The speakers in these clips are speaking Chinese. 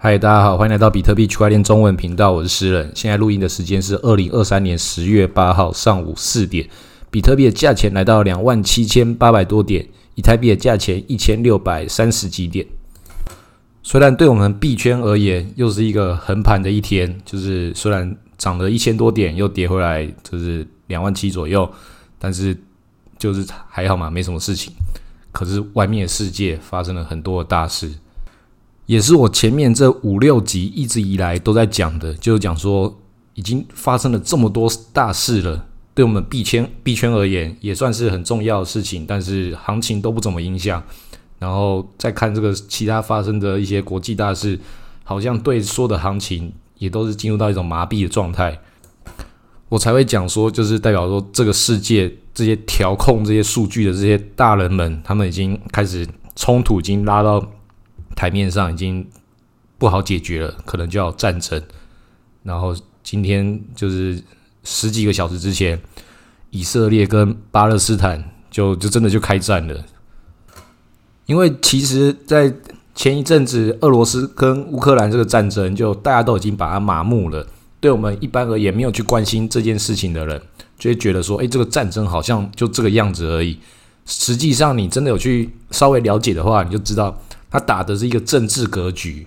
嗨，大家好，欢迎来到比特币区块链中文频道，我是诗人。现在录音的时间是二零二三年十月八号上午四点，比特币的价钱来到两万七千八百多点，以太币的价钱一千六百三十几点。虽然对我们币圈而言，又是一个横盘的一天，就是虽然涨了一千多点，又跌回来，就是两万七左右，但是就是还好嘛，没什么事情。可是外面的世界发生了很多的大事。也是我前面这五六集一直以来都在讲的，就是讲说已经发生了这么多大事了，对我们币圈币圈而言也算是很重要的事情，但是行情都不怎么影响。然后再看这个其他发生的一些国际大事，好像对说的行情也都是进入到一种麻痹的状态，我才会讲说，就是代表说这个世界这些调控这些数据的这些大人们，他们已经开始冲突，已经拉到。台面上已经不好解决了，可能就要战争。然后今天就是十几个小时之前，以色列跟巴勒斯坦就就真的就开战了。因为其实，在前一阵子俄罗斯跟乌克兰这个战争，就大家都已经把它麻木了。对我们一般而言，没有去关心这件事情的人，就会觉得说：“哎，这个战争好像就这个样子而已。”实际上，你真的有去稍微了解的话，你就知道。他打的是一个政治格局，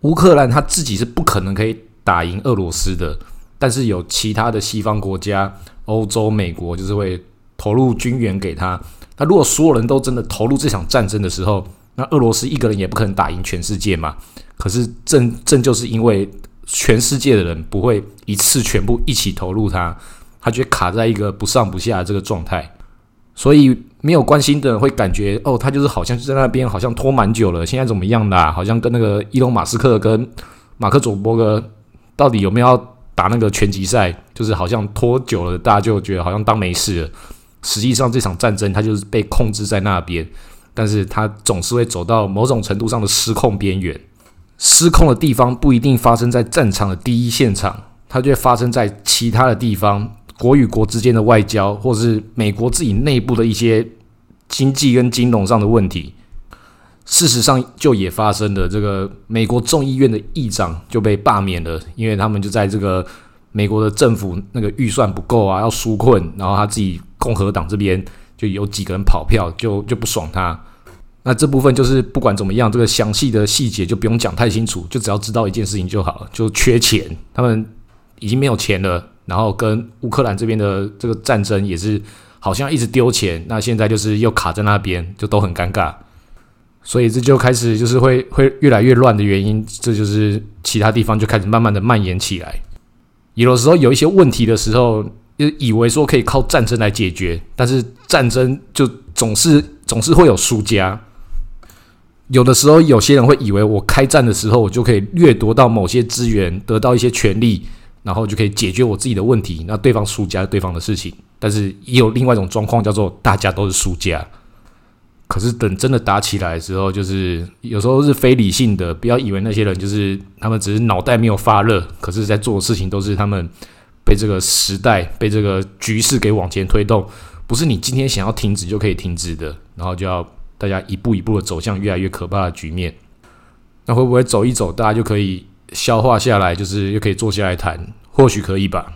乌克兰他自己是不可能可以打赢俄罗斯的，但是有其他的西方国家、欧洲、美国就是会投入军援给他。那如果所有人都真的投入这场战争的时候，那俄罗斯一个人也不可能打赢全世界嘛。可是正正就是因为全世界的人不会一次全部一起投入他，他就卡在一个不上不下的这个状态。所以没有关心的人会感觉哦，他就是好像就在那边，好像拖蛮久了。现在怎么样的？好像跟那个伊隆马斯克跟马克佐伯格到底有没有要打那个拳击赛？就是好像拖久了，大家就觉得好像当没事了。实际上这场战争他就是被控制在那边，但是他总是会走到某种程度上的失控边缘。失控的地方不一定发生在战场的第一现场，它就会发生在其他的地方。国与国之间的外交，或是美国自己内部的一些经济跟金融上的问题，事实上就也发生了。这个美国众议院的议长就被罢免了，因为他们就在这个美国的政府那个预算不够啊，要纾困，然后他自己共和党这边就有几个人跑票，就就不爽他。那这部分就是不管怎么样，这个详细的细节就不用讲太清楚，就只要知道一件事情就好了，就缺钱，他们已经没有钱了。然后跟乌克兰这边的这个战争也是好像一直丢钱，那现在就是又卡在那边，就都很尴尬，所以这就开始就是会会越来越乱的原因，这就是其他地方就开始慢慢的蔓延起来。有的时候有一些问题的时候，就以为说可以靠战争来解决，但是战争就总是总是会有输家。有的时候有些人会以为我开战的时候，我就可以掠夺到某些资源，得到一些权利。然后就可以解决我自己的问题，那对方输家对方的事情，但是也有另外一种状况，叫做大家都是输家。可是等真的打起来的时候，就是有时候是非理性的，不要以为那些人就是他们只是脑袋没有发热，可是在做的事情都是他们被这个时代、被这个局势给往前推动，不是你今天想要停止就可以停止的，然后就要大家一步一步的走向越来越可怕的局面。那会不会走一走，大家就可以？消化下来，就是又可以坐下来谈，或许可以吧。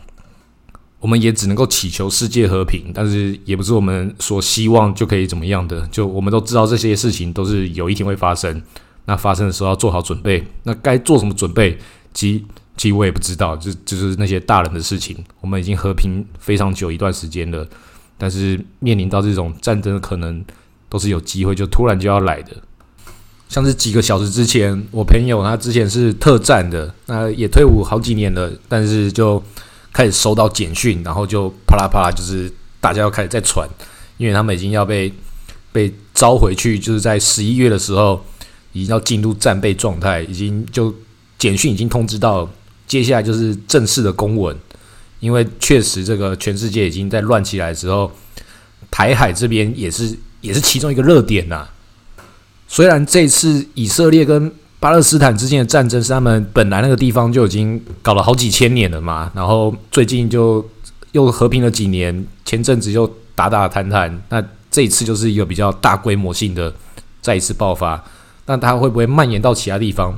我们也只能够祈求世界和平，但是也不是我们所希望就可以怎么样的。就我们都知道这些事情都是有一天会发生，那发生的时候要做好准备。那该做什么准备？其其实我也不知道，就就是那些大人的事情。我们已经和平非常久一段时间了，但是面临到这种战争的，可能都是有机会就突然就要来的。像是几个小时之前，我朋友他之前是特战的，那也退伍好几年了，但是就开始收到简讯，然后就啪啦啪啦，就是大家要开始在传，因为他们已经要被被招回去，就是在十一月的时候，已经要进入战备状态，已经就简讯已经通知到，接下来就是正式的公文，因为确实这个全世界已经在乱起来之后，台海这边也是也是其中一个热点呐。虽然这次以色列跟巴勒斯坦之间的战争是他们本来那个地方就已经搞了好几千年了嘛，然后最近就又和平了几年，前阵子又打打谈谈，那这一次就是一个比较大规模性的再一次爆发，那它会不会蔓延到其他地方？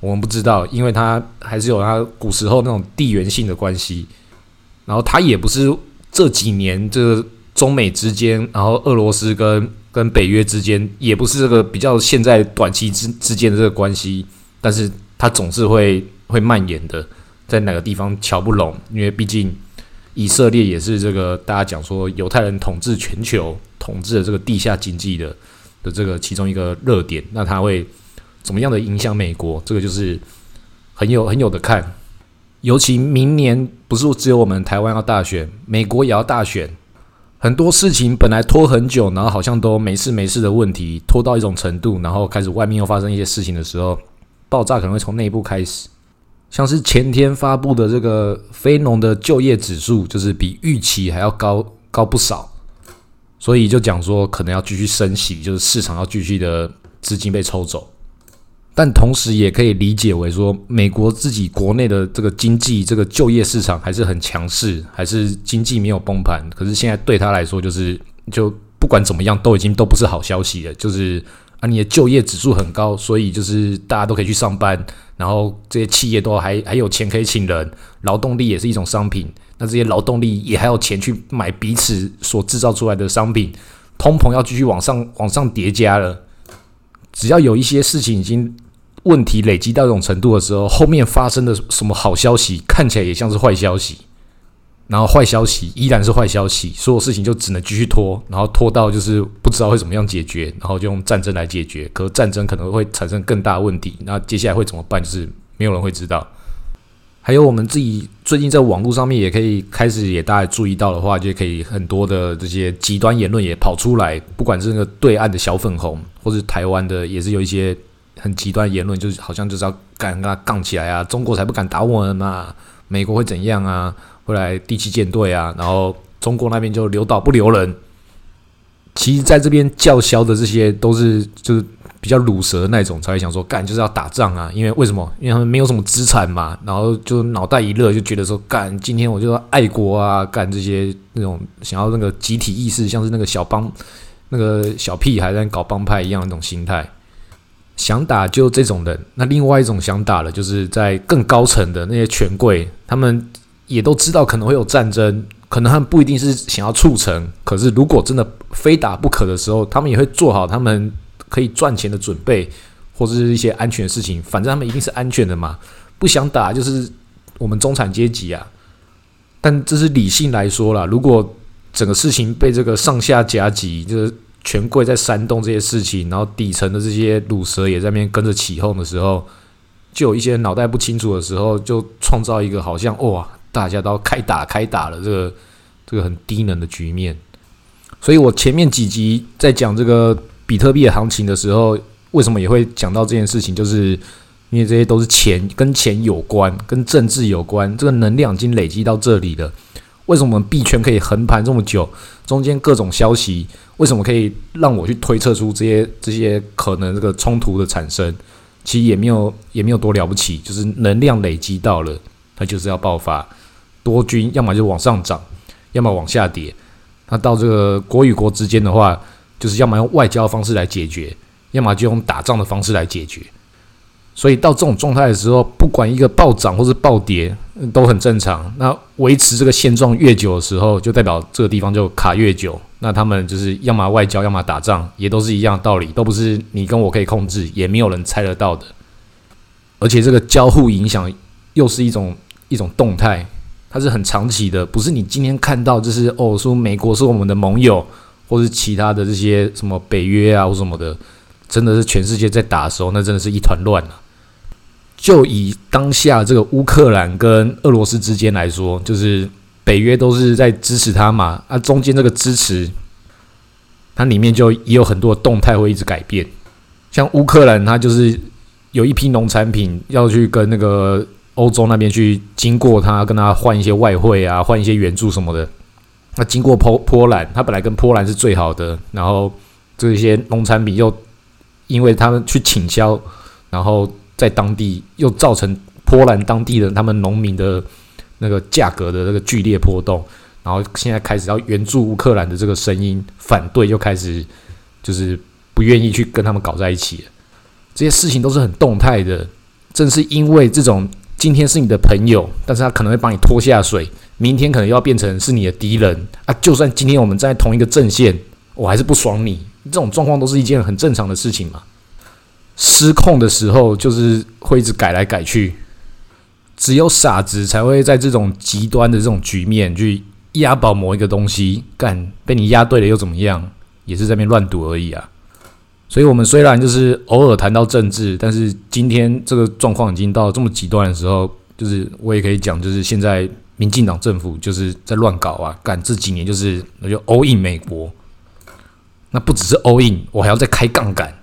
我们不知道，因为它还是有它古时候那种地缘性的关系。然后它也不是这几年这个中美之间，然后俄罗斯跟跟北约之间，也不是这个比较现在短期之之间的这个关系。但是它总是会会蔓延的，在哪个地方瞧不拢，因为毕竟以色列也是这个大家讲说犹太人统治全球、统治的这个地下经济的的这个其中一个热点，那它会怎么样的影响美国？这个就是很有很有的看。尤其明年不是只有我们台湾要大选，美国也要大选，很多事情本来拖很久，然后好像都没事没事的问题，拖到一种程度，然后开始外面又发生一些事情的时候。爆炸可能会从内部开始，像是前天发布的这个非农的就业指数，就是比预期还要高高不少，所以就讲说可能要继续升息，就是市场要继续的资金被抽走，但同时也可以理解为说，美国自己国内的这个经济这个就业市场还是很强势，还是经济没有崩盘，可是现在对他来说，就是就不管怎么样，都已经都不是好消息了，就是。啊，你的就业指数很高，所以就是大家都可以去上班，然后这些企业都还还有钱可以请人，劳动力也是一种商品。那这些劳动力也还有钱去买彼此所制造出来的商品，通膨要继续往上往上叠加了。只要有一些事情已经问题累积到这种程度的时候，后面发生的什么好消息看起来也像是坏消息。然后坏消息依然是坏消息，所有事情就只能继续拖，然后拖到就是不知道会怎么样解决，然后就用战争来解决。可战争可能会产生更大问题，那接下来会怎么办？就是没有人会知道。还有我们自己最近在网络上面也可以开始也大家注意到的话，就可以很多的这些极端言论也跑出来，不管是那个对岸的小粉红，或是台湾的，也是有一些很极端言论，就是好像就是要敢跟他杠起来啊，中国才不敢打我们嘛，美国会怎样啊？后来第七舰队啊，然后中国那边就留岛不留人。其实，在这边叫嚣的这些都是就是比较鲁蛇那种，才会想说干就是要打仗啊。因为为什么？因为他们没有什么资产嘛，然后就脑袋一热就觉得说干，今天我就要爱国啊，干这些那种想要那个集体意识，像是那个小帮那个小屁孩在搞帮派一样那种心态，想打就这种人。那另外一种想打的，就是在更高层的那些权贵，他们。也都知道可能会有战争，可能他们不一定是想要促成，可是如果真的非打不可的时候，他们也会做好他们可以赚钱的准备，或者是一些安全的事情。反正他们一定是安全的嘛，不想打就是我们中产阶级啊。但这是理性来说啦，如果整个事情被这个上下夹击，就是权贵在煽动这些事情，然后底层的这些卤蛇也在那边跟着起哄的时候，就有一些脑袋不清楚的时候，就创造一个好像哇。大家都开打开打了，这个这个很低能的局面。所以我前面几集在讲这个比特币的行情的时候，为什么也会讲到这件事情？就是因为这些都是钱，跟钱有关，跟政治有关。这个能量已经累积到这里了。为什么我们币圈可以横盘这么久？中间各种消息，为什么可以让我去推测出这些这些可能这个冲突的产生？其实也没有也没有多了不起，就是能量累积到了，它就是要爆发。多军要么就往上涨，要么往下跌。那到这个国与国之间的话，就是要么用外交方式来解决，要么就用打仗的方式来解决。所以到这种状态的时候，不管一个暴涨或是暴跌都很正常。那维持这个现状越久的时候，就代表这个地方就卡越久。那他们就是要么外交，要么打仗，也都是一样的道理，都不是你跟我可以控制，也没有人猜得到的。而且这个交互影响又是一种一种动态。它是很长期的，不是你今天看到就是哦，说美国是我们的盟友，或是其他的这些什么北约啊或什么的，真的是全世界在打的时候，那真的是一团乱了。就以当下这个乌克兰跟俄罗斯之间来说，就是北约都是在支持他嘛，啊，中间这个支持，它里面就也有很多动态会一直改变。像乌克兰，它就是有一批农产品要去跟那个。欧洲那边去经过它，跟它换一些外汇啊，换一些援助什么的。那经过波波兰，它本来跟波兰是最好的，然后这些农产品又因为他们去倾销，然后在当地又造成波兰当地的他们农民的那个价格的那个剧烈波动，然后现在开始要援助乌克兰的这个声音反对，又开始就是不愿意去跟他们搞在一起。这些事情都是很动态的。正是因为这种今天是你的朋友，但是他可能会把你拖下水，明天可能要变成是你的敌人啊！就算今天我们在同一个阵线，我还是不爽你。这种状况都是一件很正常的事情嘛。失控的时候就是会一直改来改去，只有傻子才会在这种极端的这种局面去押宝某一个东西，干被你押对了又怎么样？也是在那边乱赌而已啊。所以，我们虽然就是偶尔谈到政治，但是今天这个状况已经到这么极端的时候，就是我也可以讲，就是现在民进党政府就是在乱搞啊，干这几年就是那就 all in 美国，那不只是 all in，我还要再开杠杆。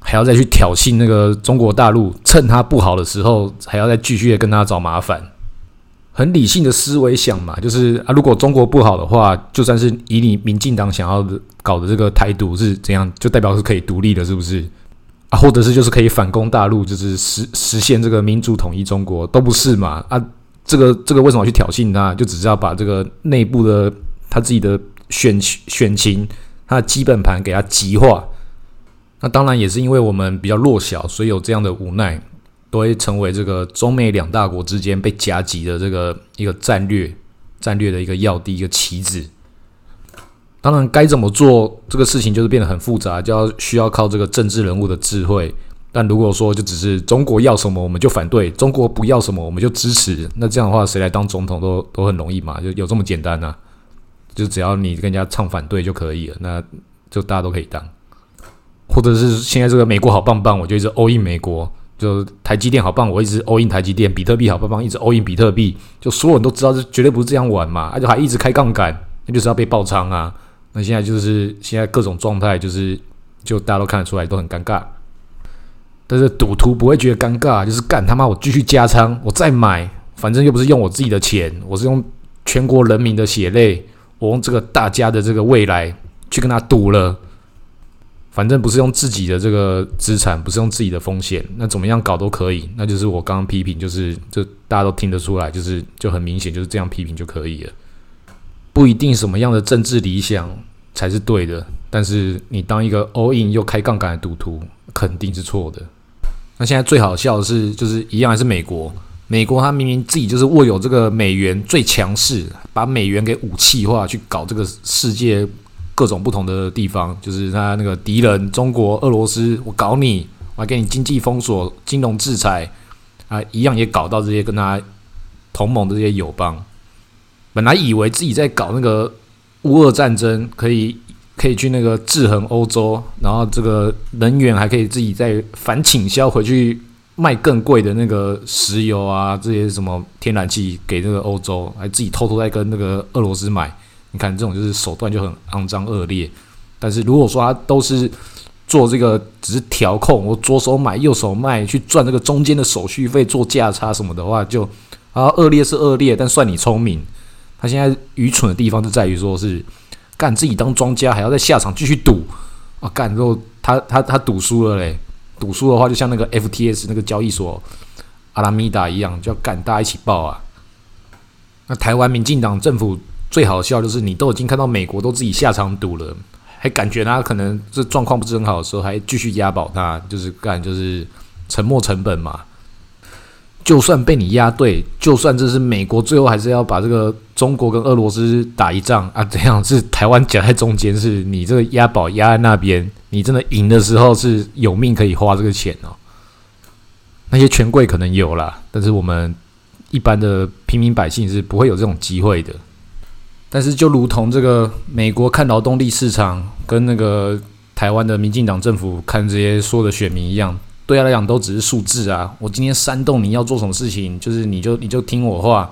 还要再去挑衅那个中国大陆，趁他不好的时候，还要再继续的跟他找麻烦。很理性的思维想嘛，就是啊，如果中国不好的话，就算是以你民进党想要搞的这个台独是怎样，就代表是可以独立的，是不是？啊，或者是就是可以反攻大陆，就是实实现这个民主统一中国，都不是嘛？啊，这个这个为什么去挑衅他？就只是要把这个内部的他自己的选选情，他的基本盘给他极化。那当然也是因为我们比较弱小，所以有这样的无奈，都会成为这个中美两大国之间被夹击的这个一个战略战略的一个要地一个棋子。当然该怎么做这个事情就是变得很复杂，就要需要靠这个政治人物的智慧。但如果说就只是中国要什么我们就反对，中国不要什么我们就支持，那这样的话谁来当总统都都很容易嘛，就有这么简单呐？就只要你跟人家唱反对就可以了，那就大家都可以当。或者是现在这个美国好棒棒，我就一直 all in 美国；就台积电好棒，我一直 all in 台积电；比特币好棒棒，一直 all in 比特币。就所有人都知道，这绝对不是这样玩嘛，而且还一直开杠杆，那就是要被爆仓啊。那现在就是现在各种状态，就是就大家都看得出来，都很尴尬。但是赌徒不会觉得尴尬，就是干他妈我继续加仓，我再买，反正又不是用我自己的钱，我是用全国人民的血泪，我用这个大家的这个未来去跟他赌了。反正不是用自己的这个资产，不是用自己的风险，那怎么样搞都可以。那就是我刚刚批评，就是这大家都听得出来，就是就很明显就是这样批评就可以了。不一定什么样的政治理想才是对的，但是你当一个 all in 又开杠杆的赌徒，肯定是错的。那现在最好笑的是，就是一样还是美国，美国他明明自己就是握有这个美元最强势，把美元给武器化，去搞这个世界。各种不同的地方，就是他那个敌人，中国、俄罗斯，我搞你，我还给你经济封锁、金融制裁，啊，一样也搞到这些跟他同盟的这些友邦。本来以为自己在搞那个乌俄战争，可以可以去那个制衡欧洲，然后这个能源还可以自己再反倾销回去卖更贵的那个石油啊，这些什么天然气给那个欧洲，还自己偷偷在跟那个俄罗斯买。你看这种就是手段就很肮脏恶劣，但是如果说他都是做这个只是调控，我左手买右手卖去赚这个中间的手续费做价差什么的话，就啊恶劣是恶劣，但算你聪明。他现在愚蠢的地方就在于说是干自己当庄家还要在下场继续赌啊干，之后他他他赌输了嘞，赌输的话就像那个 FTS 那个交易所阿拉米达一样，就要干大家一起爆啊。那台湾民进党政府。最好笑就是，你都已经看到美国都自己下场赌了，还感觉他可能这状况不是很好的时候，还继续押宝他，就是干就是沉没成本嘛。就算被你押对，就算这是美国最后还是要把这个中国跟俄罗斯打一仗啊，这样是台湾夹在中间，是你这个押宝押在那边，你真的赢的时候是有命可以花这个钱哦。那些权贵可能有啦，但是我们一般的平民百姓是不会有这种机会的。但是，就如同这个美国看劳动力市场，跟那个台湾的民进党政府看这些说的选民一样，对他来讲都只是数字啊。我今天煽动你要做什么事情，就是你就你就听我话，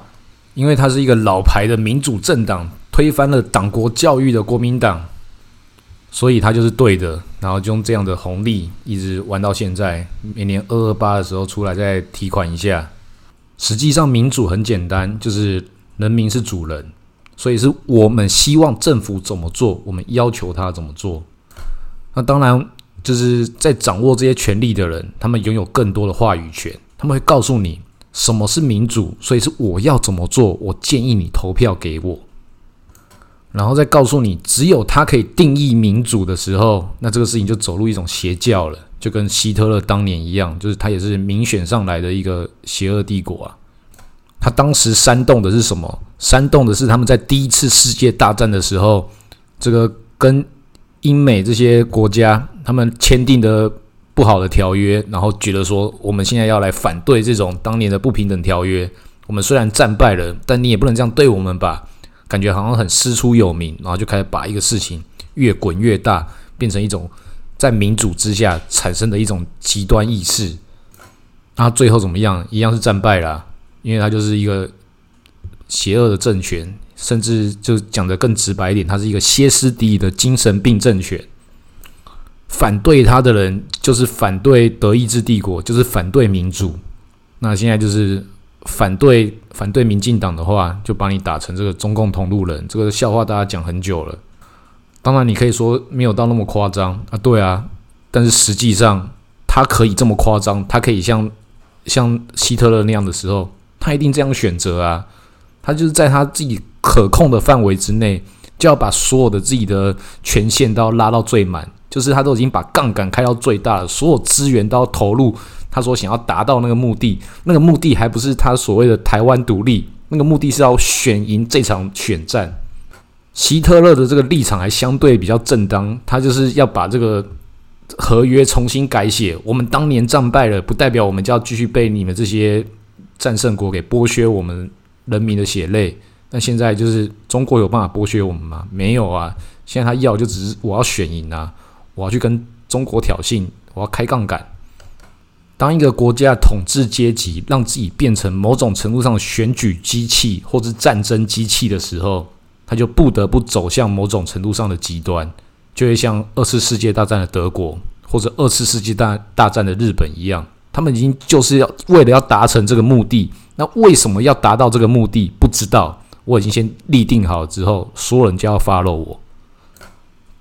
因为他是一个老牌的民主政党，推翻了党国教育的国民党，所以他就是对的。然后就用这样的红利一直玩到现在，每年二二八的时候出来再提款一下。实际上，民主很简单，就是人民是主人。所以是我们希望政府怎么做，我们要求他怎么做。那当然就是在掌握这些权力的人，他们拥有更多的话语权，他们会告诉你什么是民主。所以是我要怎么做，我建议你投票给我，然后再告诉你，只有他可以定义民主的时候，那这个事情就走入一种邪教了。就跟希特勒当年一样，就是他也是民选上来的一个邪恶帝国啊。他当时煽动的是什么？煽动的是他们在第一次世界大战的时候，这个跟英美这些国家他们签订的不好的条约，然后觉得说我们现在要来反对这种当年的不平等条约。我们虽然战败了，但你也不能这样对我们吧？感觉好像很师出有名，然后就开始把一个事情越滚越大，变成一种在民主之下产生的一种极端意识。那最后怎么样？一样是战败了。因为他就是一个邪恶的政权，甚至就讲的更直白一点，他是一个歇斯底里的精神病政权。反对他的人就是反对德意志帝国，就是反对民主。那现在就是反对反对民进党的话，就把你打成这个中共同路人。这个笑话大家讲很久了。当然，你可以说没有到那么夸张啊，对啊。但是实际上，他可以这么夸张，他可以像像希特勒那样的时候。他一定这样选择啊！他就是在他自己可控的范围之内，就要把所有的自己的权限都要拉到最满，就是他都已经把杠杆开到最大了，所有资源都要投入。他说想要达到那个目的，那个目的还不是他所谓的台湾独立，那个目的是要选赢这场选战。希特勒的这个立场还相对比较正当，他就是要把这个合约重新改写。我们当年战败了，不代表我们就要继续被你们这些。战胜国给剥削我们人民的血泪，那现在就是中国有办法剥削我们吗？没有啊！现在他要就只是我要选赢啊，我要去跟中国挑衅，我要开杠杆。当一个国家统治阶级让自己变成某种程度上的选举机器或是战争机器的时候，他就不得不走向某种程度上的极端，就会像二次世界大战的德国或者二次世界大大战的日本一样。他们已经就是要为了要达成这个目的，那为什么要达到这个目的？不知道。我已经先立定好之后，所有人就要 follow 我，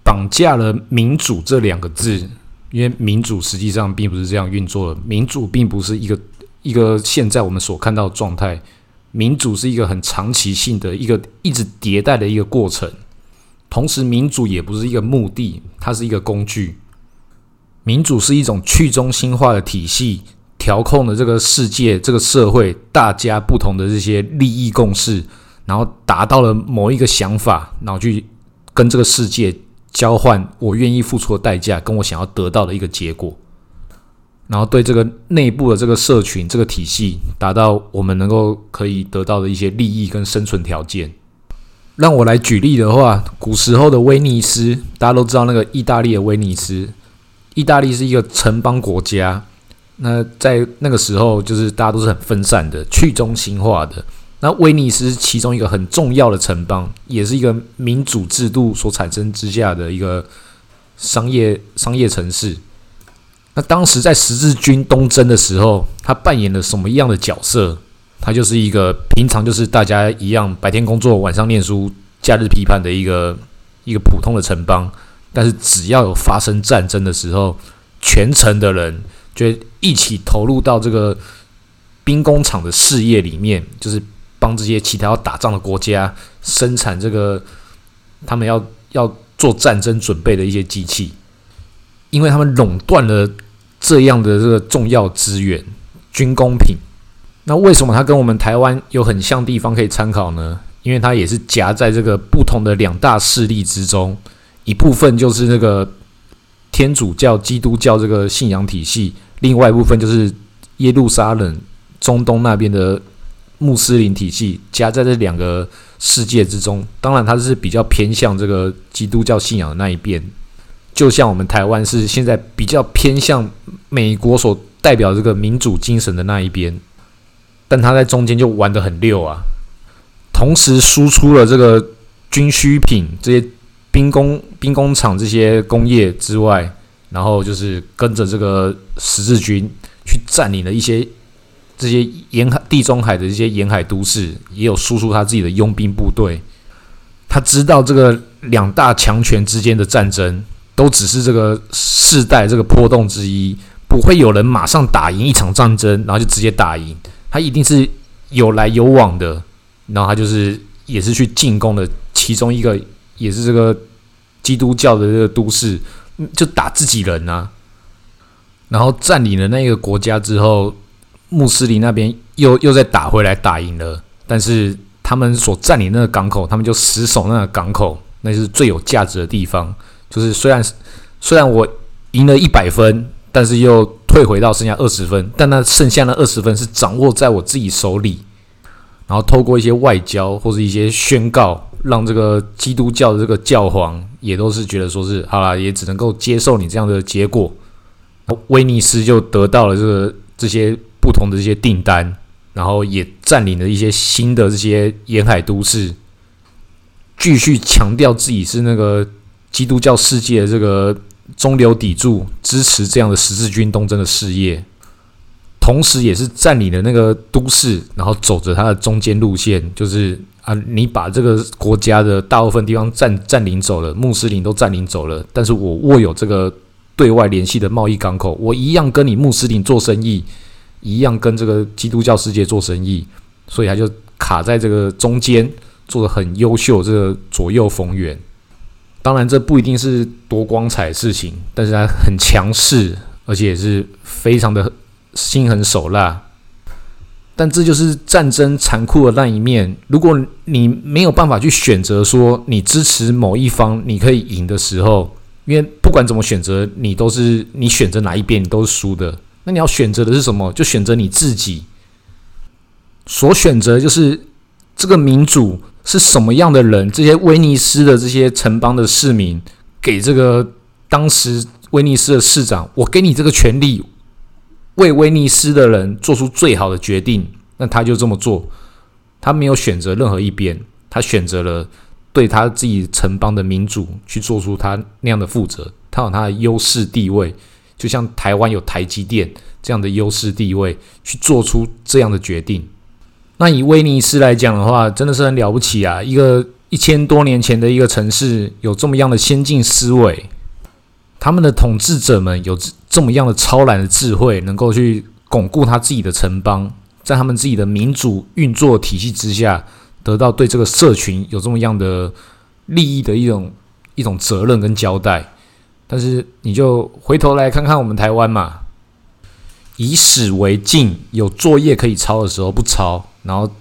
绑架了民主这两个字，因为民主实际上并不是这样运作的。民主并不是一个一个现在我们所看到的状态，民主是一个很长期性的一个一直迭代的一个过程。同时，民主也不是一个目的，它是一个工具。民主是一种去中心化的体系，调控了这个世界、这个社会，大家不同的这些利益共识，然后达到了某一个想法，然后去跟这个世界交换我愿意付出的代价，跟我想要得到的一个结果，然后对这个内部的这个社群、这个体系，达到我们能够可以得到的一些利益跟生存条件。让我来举例的话，古时候的威尼斯，大家都知道那个意大利的威尼斯。意大利是一个城邦国家，那在那个时候，就是大家都是很分散的、去中心化的。那威尼斯其中一个很重要的城邦，也是一个民主制度所产生之下的一个商业商业城市。那当时在十字军东征的时候，他扮演了什么样的角色？他就是一个平常就是大家一样白天工作、晚上念书、假日批判的一个一个普通的城邦。但是只要有发生战争的时候，全城的人就一起投入到这个兵工厂的事业里面，就是帮这些其他要打仗的国家生产这个他们要要做战争准备的一些机器，因为他们垄断了这样的这个重要资源军工品。那为什么它跟我们台湾有很像地方可以参考呢？因为它也是夹在这个不同的两大势力之中。一部分就是那个天主教、基督教这个信仰体系，另外一部分就是耶路撒冷、中东那边的穆斯林体系，夹在这两个世界之中。当然，它是比较偏向这个基督教信仰的那一边，就像我们台湾是现在比较偏向美国所代表这个民主精神的那一边，但他在中间就玩得很溜啊，同时输出了这个军需品这些。兵工兵工厂这些工业之外，然后就是跟着这个十字军去占领了一些这些沿海地中海的一些沿海都市，也有输出他自己的佣兵部队。他知道这个两大强权之间的战争都只是这个世代这个波动之一，不会有人马上打赢一场战争，然后就直接打赢。他一定是有来有往的，然后他就是也是去进攻的其中一个。也是这个基督教的这个都市，就打自己人啊。然后占领了那个国家之后，穆斯林那边又又再打回来，打赢了。但是他们所占领那个港口，他们就死守那个港口，那是最有价值的地方。就是虽然虽然我赢了一百分，但是又退回到剩下二十分，但那剩下那二十分是掌握在我自己手里。然后透过一些外交或者一些宣告，让这个基督教的这个教皇也都是觉得说是好了，也只能够接受你这样的结果。威尼斯就得到了这个这些不同的这些订单，然后也占领了一些新的这些沿海都市，继续强调自己是那个基督教世界的这个中流砥柱，支持这样的十字军东征的事业，同时也是占领了那个都市，然后走着它的中间路线，就是啊，你把这个国家的大部分地方占占领走了，穆斯林都占领走了，但是我握有这个。对外联系的贸易港口，我一样跟你穆斯林做生意，一样跟这个基督教世界做生意，所以他就卡在这个中间，做的很优秀，这个左右逢源。当然，这不一定是多光彩的事情，但是他很强势，而且也是非常的心狠手辣。但这就是战争残酷的那一面。如果你没有办法去选择说你支持某一方，你可以赢的时候。因为不管怎么选择，你都是你选择哪一边，你都是输的。那你要选择的是什么？就选择你自己所选择，就是这个民主是什么样的人？这些威尼斯的这些城邦的市民给这个当时威尼斯的市长，我给你这个权利，为威尼斯的人做出最好的决定。那他就这么做，他没有选择任何一边，他选择了。对他自己城邦的民主去做出他那样的负责，他有他的优势地位，就像台湾有台积电这样的优势地位，去做出这样的决定。那以威尼斯来讲的话，真的是很了不起啊！一个一千多年前的一个城市，有这么样的先进思维，他们的统治者们有这么样的超然的智慧，能够去巩固他自己的城邦，在他们自己的民主运作体系之下。得到对这个社群有这么样的利益的一种一种责任跟交代，但是你就回头来看看我们台湾嘛，以史为镜，有作业可以抄的时候不抄，然后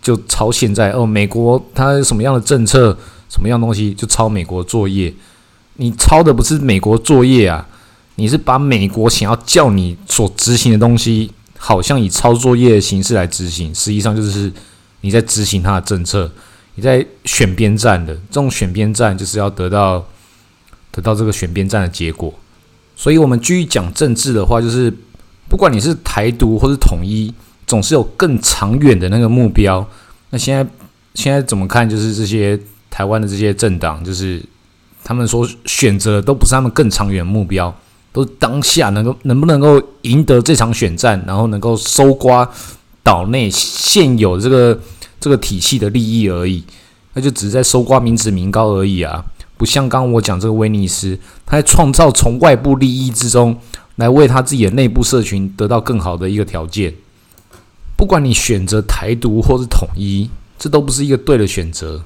就抄现在哦，美国它什么样的政策，什么样东西就抄美国作业，你抄的不是美国作业啊，你是把美国想要叫你所执行的东西，好像以抄作业的形式来执行，实际上就是。你在执行他的政策，你在选边站的这种选边站，就是要得到得到这个选边站的结果。所以，我们继续讲政治的话，就是不管你是台独或是统一，总是有更长远的那个目标。那现在现在怎么看？就是这些台湾的这些政党，就是他们所选择的都不是他们更长远目标，都是当下能够能不能够赢得这场选战，然后能够收刮。岛内现有这个这个体系的利益而已，那就只是在收刮民脂民膏而已啊！不像刚刚我讲这个威尼斯，他在创造从外部利益之中来为他自己的内部社群得到更好的一个条件。不管你选择台独或是统一，这都不是一个对的选择。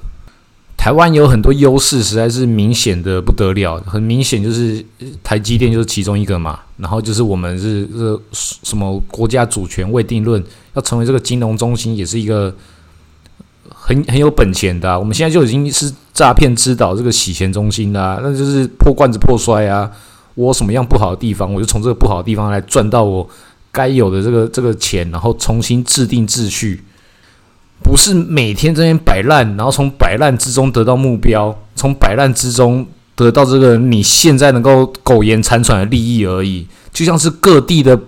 台湾有很多优势，实在是明显的不得了。很明显就是台积电就是其中一个嘛，然后就是我们是这什么国家主权未定论，要成为这个金融中心，也是一个很 很有本钱的。我们现在就已经是诈骗之岛，这个洗钱中心啦，那就是破罐子破摔啊！我什么样不好的地方，我就从这个不好的地方来赚到我该有的这个这个钱，然后重新制定秩序。不是每天这边摆烂，然后从摆烂之中得到目标，从摆烂之中得到这个你现在能够苟延残喘的利益而已。就像是各地的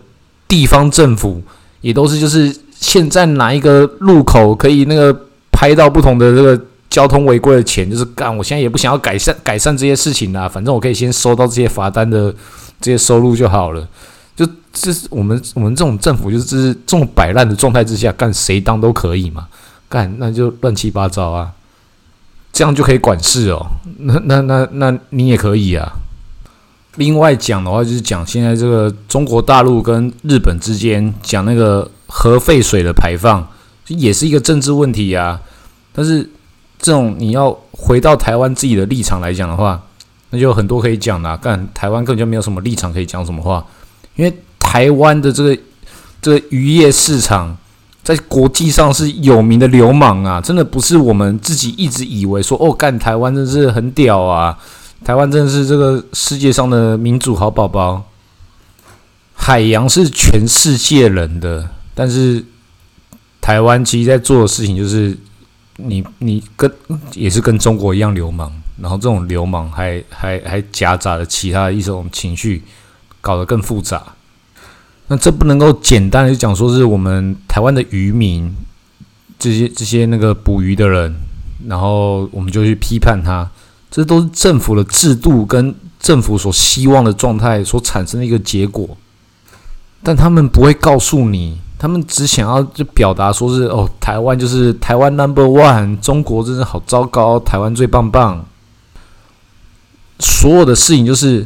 地方政府，也都是就是现在哪一个路口可以那个拍到不同的这个交通违规的钱，就是干。我现在也不想要改善改善这些事情啦，反正我可以先收到这些罚单的这些收入就好了。就这是我们我们这种政府，就是这种摆烂的状态之下，干谁当都可以嘛。干那就乱七八糟啊，这样就可以管事哦。那那那那你也可以啊。另外讲的话，就是讲现在这个中国大陆跟日本之间讲那个核废水的排放，也是一个政治问题啊。但是这种你要回到台湾自己的立场来讲的话，那就很多可以讲的。干台湾根本就没有什么立场可以讲什么话，因为台湾的这个这个渔业市场在国际上是有名的流氓啊，真的不是我们自己一直以为说哦，干台湾真是很屌啊，台湾真的是这个世界上的民主好宝宝。海洋是全世界人的，但是台湾其实在做的事情就是你你跟也是跟中国一样流氓，然后这种流氓还还还夹杂了其他一种情绪，搞得更复杂。那这不能够简单的就讲说是我们台湾的渔民这些这些那个捕鱼的人，然后我们就去批判他，这都是政府的制度跟政府所希望的状态所产生的一个结果。但他们不会告诉你，他们只想要就表达说是哦，台湾就是台湾 number one，中国真是好糟糕，台湾最棒棒。所有的事情就是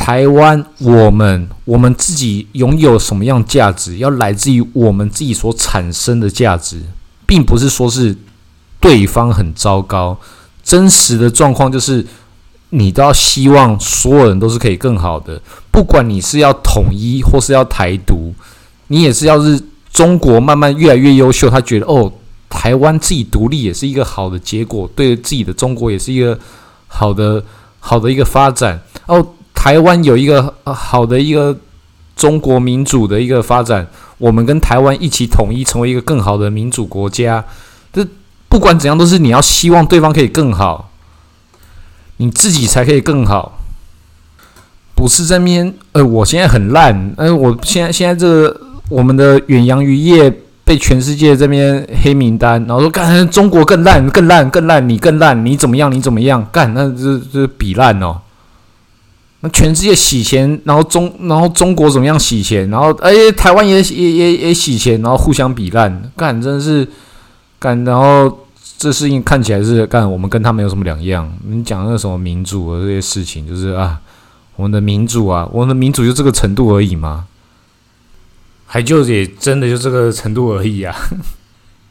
台湾，我们我们自己拥有什么样价值，要来自于我们自己所产生的价值，并不是说是对方很糟糕。真实的状况就是。你都要希望所有人都是可以更好的，不管你是要统一或是要台独，你也是要是中国慢慢越来越优秀，他觉得哦，台湾自己独立也是一个好的结果，对自己的中国也是一个好的好的一个发展。哦，台湾有一个好的一个中国民主的一个发展，我们跟台湾一起统一，成为一个更好的民主国家。这不管怎样，都是你要希望对方可以更好。你自己才可以更好，不是这边。呃，我现在很烂，呃，我现在现在这个我们的远洋渔业被全世界这边黑名单，然后说干中国更烂，更烂，更烂，你更烂，你怎么样？你怎么样？干，那这这比烂哦。那全世界洗钱，然后中然后中国怎么样洗钱？然后哎，台湾也也也也洗钱，然后互相比烂，干真的是干，然后。这事情看起来是干，我们跟他没有什么两样。你讲那个什么民主的这些事情，就是啊，我们的民主啊，我们的民主就这个程度而已嘛？还就也真的就这个程度而已啊。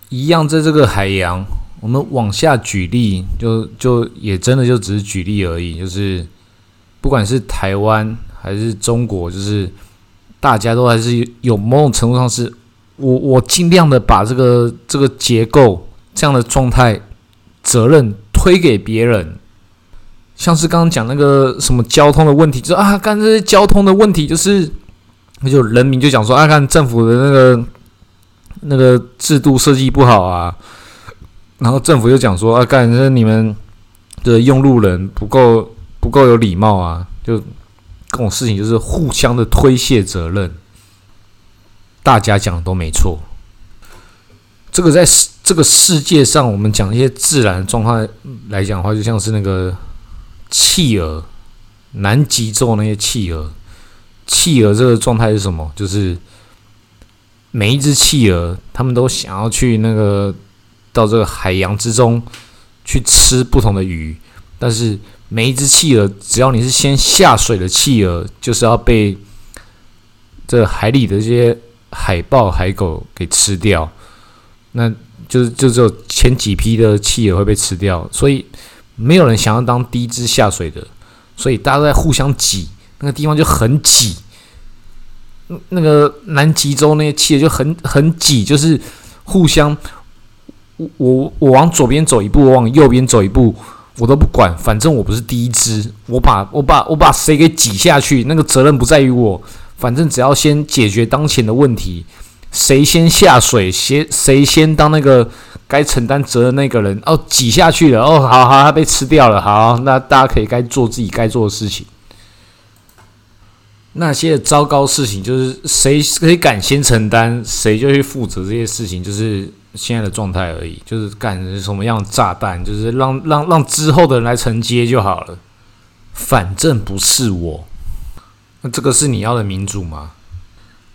一样在这个海洋，我们往下举例，就就也真的就只是举例而已。就是不管是台湾还是中国，就是大家都还是有某种程度上是，我我尽量的把这个这个结构。这样的状态，责任推给别人，像是刚刚讲那个什么交通的问题，就是啊，干这些交通的问题，就是那就人民就讲说啊，看政府的那个那个制度设计不好啊，然后政府就讲说啊，干这你们的用路人不够不够有礼貌啊，就各种事情就是互相的推卸责任，大家讲的都没错，这个在世。这个世界上，我们讲一些自然状况来讲的话，就像是那个企鹅，南极洲那些企鹅，企鹅这个状态是什么？就是每一只企鹅，他们都想要去那个到这个海洋之中去吃不同的鱼，但是每一只企鹅，只要你是先下水的企鹅，就是要被这海里的这些海豹、海狗给吃掉。那就是就只有前几批的企鹅会被吃掉，所以没有人想要当第一只下水的，所以大家都在互相挤，那个地方就很挤。那个南极洲那些企鹅就很很挤，就是互相，我我我往左边走一步，我往右边走一步，我都不管，反正我不是第一只，我把我把我把谁给挤下去，那个责任不在于我，反正只要先解决当前的问题。谁先下水，谁谁先当那个该承担责任那个人哦，挤下去了哦，好好，他被吃掉了，好，那大家可以该做自己该做的事情。那些糟糕事情，就是谁谁敢先承担，谁就去负责这些事情，就是现在的状态而已。就是干什么样的炸弹，就是让让让之后的人来承接就好了。反正不是我，那这个是你要的民主吗？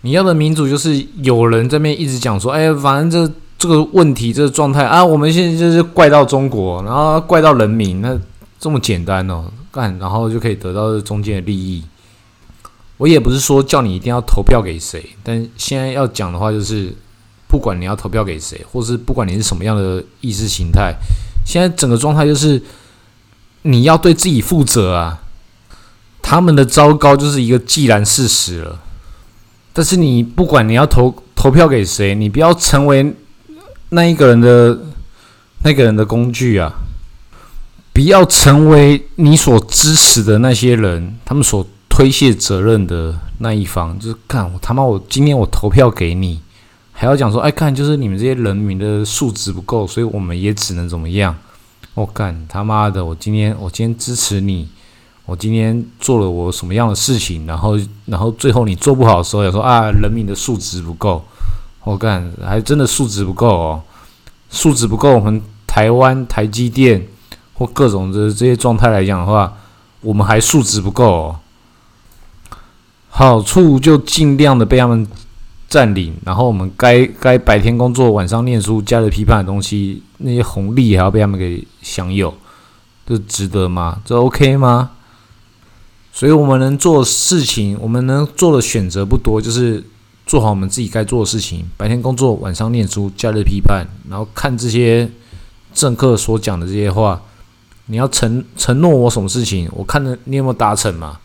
你要的民主就是有人这边一直讲说，哎，反正这这个问题这个状态啊，我们现在就是怪到中国，然后怪到人民，那这么简单哦，干，然后就可以得到这中间的利益。我也不是说叫你一定要投票给谁，但现在要讲的话就是，不管你要投票给谁，或是不管你是什么样的意识形态，现在整个状态就是你要对自己负责啊。他们的糟糕就是一个既然事实了。但是你不管你要投投票给谁，你不要成为那一个人的那个人的工具啊！不要成为你所支持的那些人，他们所推卸责任的那一方。就是看我他妈，我今天我投票给你，还要讲说，哎，看就是你们这些人民的素质不够，所以我们也只能怎么样？我干他妈的，我今天我今天支持你。我今天做了我什么样的事情，然后，然后最后你做不好的时候，也说啊，人民的素质不够。我干，还真的素质不够哦，素质不够。我们台湾台积电或各种的这些状态来讲的话，我们还素质不够。哦。好处就尽量的被他们占领，然后我们该该白天工作、晚上念书、假日批判的东西，那些红利还要被他们给享有，这值得吗？这 OK 吗？所以我们能做事情，我们能做的选择不多，就是做好我们自己该做的事情。白天工作，晚上念书，假日批判，然后看这些政客所讲的这些话。你要承承诺我什么事情？我看着你有没有达成嘛？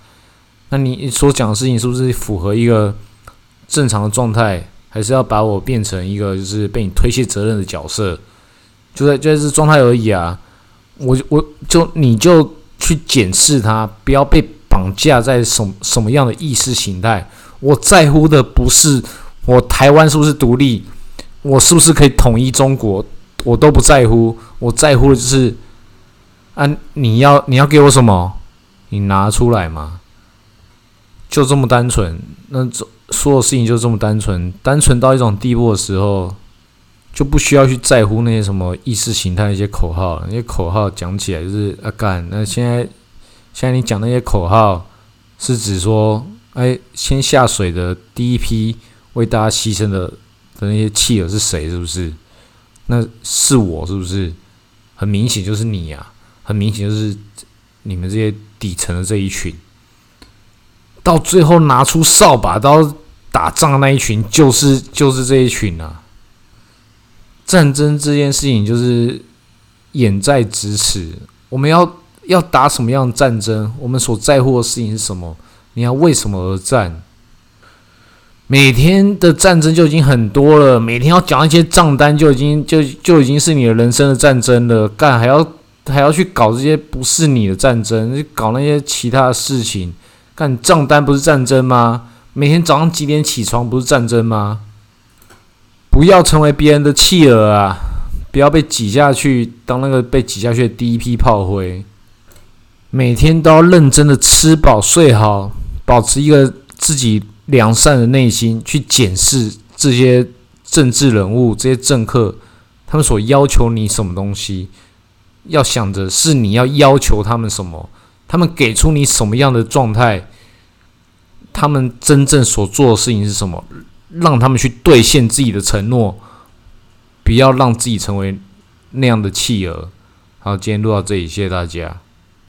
那你所讲的事情是不是符合一个正常的状态？还是要把我变成一个就是被你推卸责任的角色？就在就在这状态而已啊！我我就你就去检视他，不要被。绑架在什什么样的意识形态？我在乎的不是我台湾是不是独立，我是不是可以统一中国，我都不在乎。我在乎的就是，啊，你要你要给我什么？你拿出来嘛，就这么单纯。那这所有事情就这么单纯，单纯到一种地步的时候，就不需要去在乎那些什么意识形态、一些口号。那些口号讲起来就是啊干。那现在。现在你讲那些口号，是指说，哎，先下水的第一批为大家牺牲的的那些弃儿是谁？是不是？那是我，是不是？很明显就是你呀，很明显就是你们这些底层的这一群，到最后拿出扫把刀打仗那一群，就是就是这一群啊。战争这件事情就是眼在咫尺，我们要。要打什么样的战争？我们所在乎的事情是什么？你要为什么而战？每天的战争就已经很多了，每天要讲一些账单就已经就就已经是你的人生的战争了。干还要还要去搞这些不是你的战争，搞那些其他的事情。干账单不是战争吗？每天早上几点起床不是战争吗？不要成为别人的弃儿啊！不要被挤下去当那个被挤下去的第一批炮灰。每天都要认真的吃饱睡好，保持一个自己良善的内心，去检视这些政治人物、这些政客，他们所要求你什么东西，要想着是你要要求他们什么，他们给出你什么样的状态，他们真正所做的事情是什么，让他们去兑现自己的承诺，不要让自己成为那样的弃儿。好，今天录到这里，谢谢大家。